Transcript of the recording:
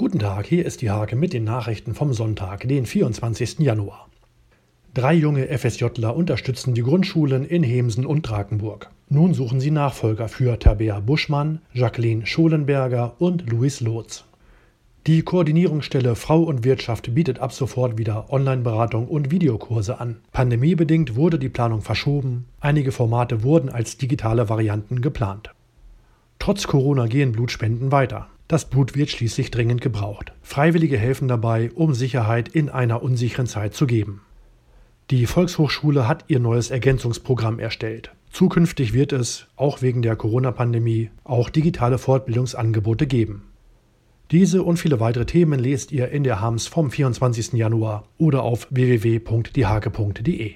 Guten Tag, hier ist die Hake mit den Nachrichten vom Sonntag, den 24. Januar. Drei junge FSJler unterstützen die Grundschulen in Hemsen und Drakenburg. Nun suchen sie Nachfolger für Tabea Buschmann, Jacqueline Scholenberger und Luis Lotz. Die Koordinierungsstelle Frau und Wirtschaft bietet ab sofort wieder Online-Beratung und Videokurse an. Pandemiebedingt wurde die Planung verschoben, einige Formate wurden als digitale Varianten geplant. Trotz Corona gehen Blutspenden weiter. Das Blut wird schließlich dringend gebraucht. Freiwillige helfen dabei, um Sicherheit in einer unsicheren Zeit zu geben. Die Volkshochschule hat ihr neues Ergänzungsprogramm erstellt. Zukünftig wird es, auch wegen der Corona-Pandemie, auch digitale Fortbildungsangebote geben. Diese und viele weitere Themen lest ihr in der Hams vom 24. Januar oder auf www.diehake.de.